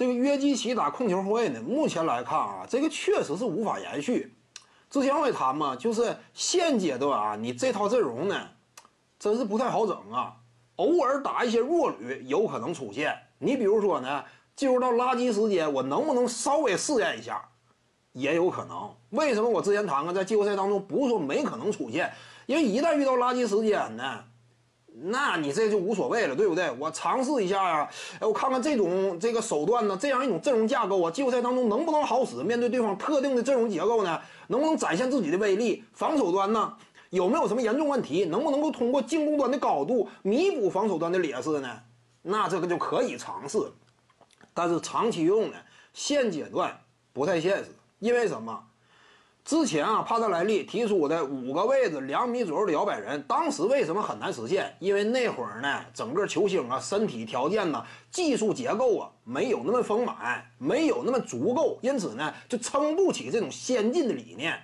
这个约基奇打控球后卫呢，目前来看啊，这个确实是无法延续。之前我也谈嘛，就是现阶段啊，你这套阵容呢，真是不太好整啊。偶尔打一些弱旅有可能出现。你比如说呢，进入到垃圾时间，我能不能稍微试验一下，也有可能。为什么我之前谈过，在季后赛当中不是说没可能出现，因为一旦遇到垃圾时间呢，那你这就无所谓了，对不对？我尝试一下呀，哎，我看看这种这个手段呢，这样一种阵容架构啊，季后赛当中能不能好使？面对对方特定的阵容结构呢，能不能展现自己的威力？防守端呢？有没有什么严重问题？能不能够通过进攻端的高度弥补防守端的劣势呢？那这个就可以尝试，但是长期用呢，现阶段不太现实。因为什么？之前啊，帕特莱利提出的五个位置两米左右的摇摆人，当时为什么很难实现？因为那会儿呢，整个球星啊，身体条件呢，技术结构啊，没有那么丰满，没有那么足够，因此呢，就撑不起这种先进的理念。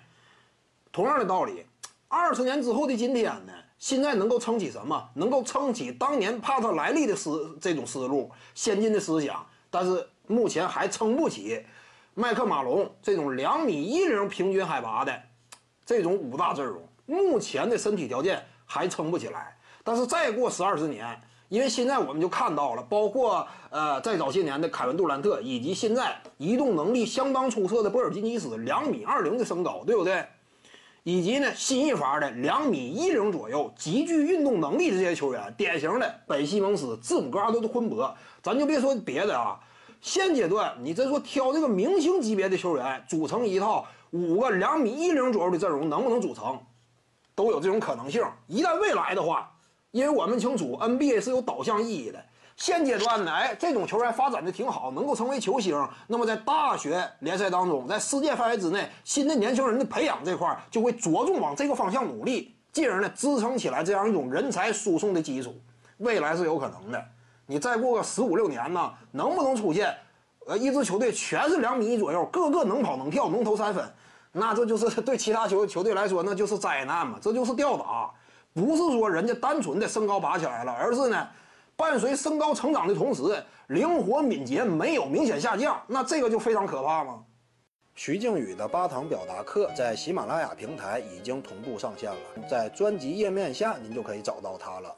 同样的道理。二十年之后的今天呢？现在能够撑起什么？能够撑起当年帕特莱利的思这种思路、先进的思想，但是目前还撑不起麦克马龙这种两米一零平均海拔的这种五大阵容。目前的身体条件还撑不起来。但是再过十二十年，因为现在我们就看到了，包括呃在早些年的凯文杜兰特，以及现在移动能力相当出色的波尔津吉斯，两米二零的身高，对不对？以及呢，新一法的两米一零左右、极具运动能力的这些球员，典型的本西蒙斯、字母哥阿德的昆博，咱就别说别的啊。现阶段，你再说挑这个明星级别的球员组成一套五个两米一零左右的阵容，能不能组成，都有这种可能性。一旦未来的话，因为我们清楚 NBA 是有导向意义的。现阶段呢，哎，这种球员发展的挺好，能够成为球星。那么在大学联赛当中，在世界范围之内，新的年轻人的培养这块就会着重往这个方向努力，进而呢支撑起来这样一种人才输送的基础。未来是有可能的。你再过个十五六年呢，能不能出现，呃，一支球队全是两米一左右，个个能跑能跳能投三分，那这就是对其他球球队来说那就是灾难嘛，这就是吊打。不是说人家单纯的身高拔起来了，而是呢。伴随身高成长的同时，灵活敏捷没有明显下降，那这个就非常可怕吗？徐静宇的八堂表达课在喜马拉雅平台已经同步上线了，在专辑页面下您就可以找到它了。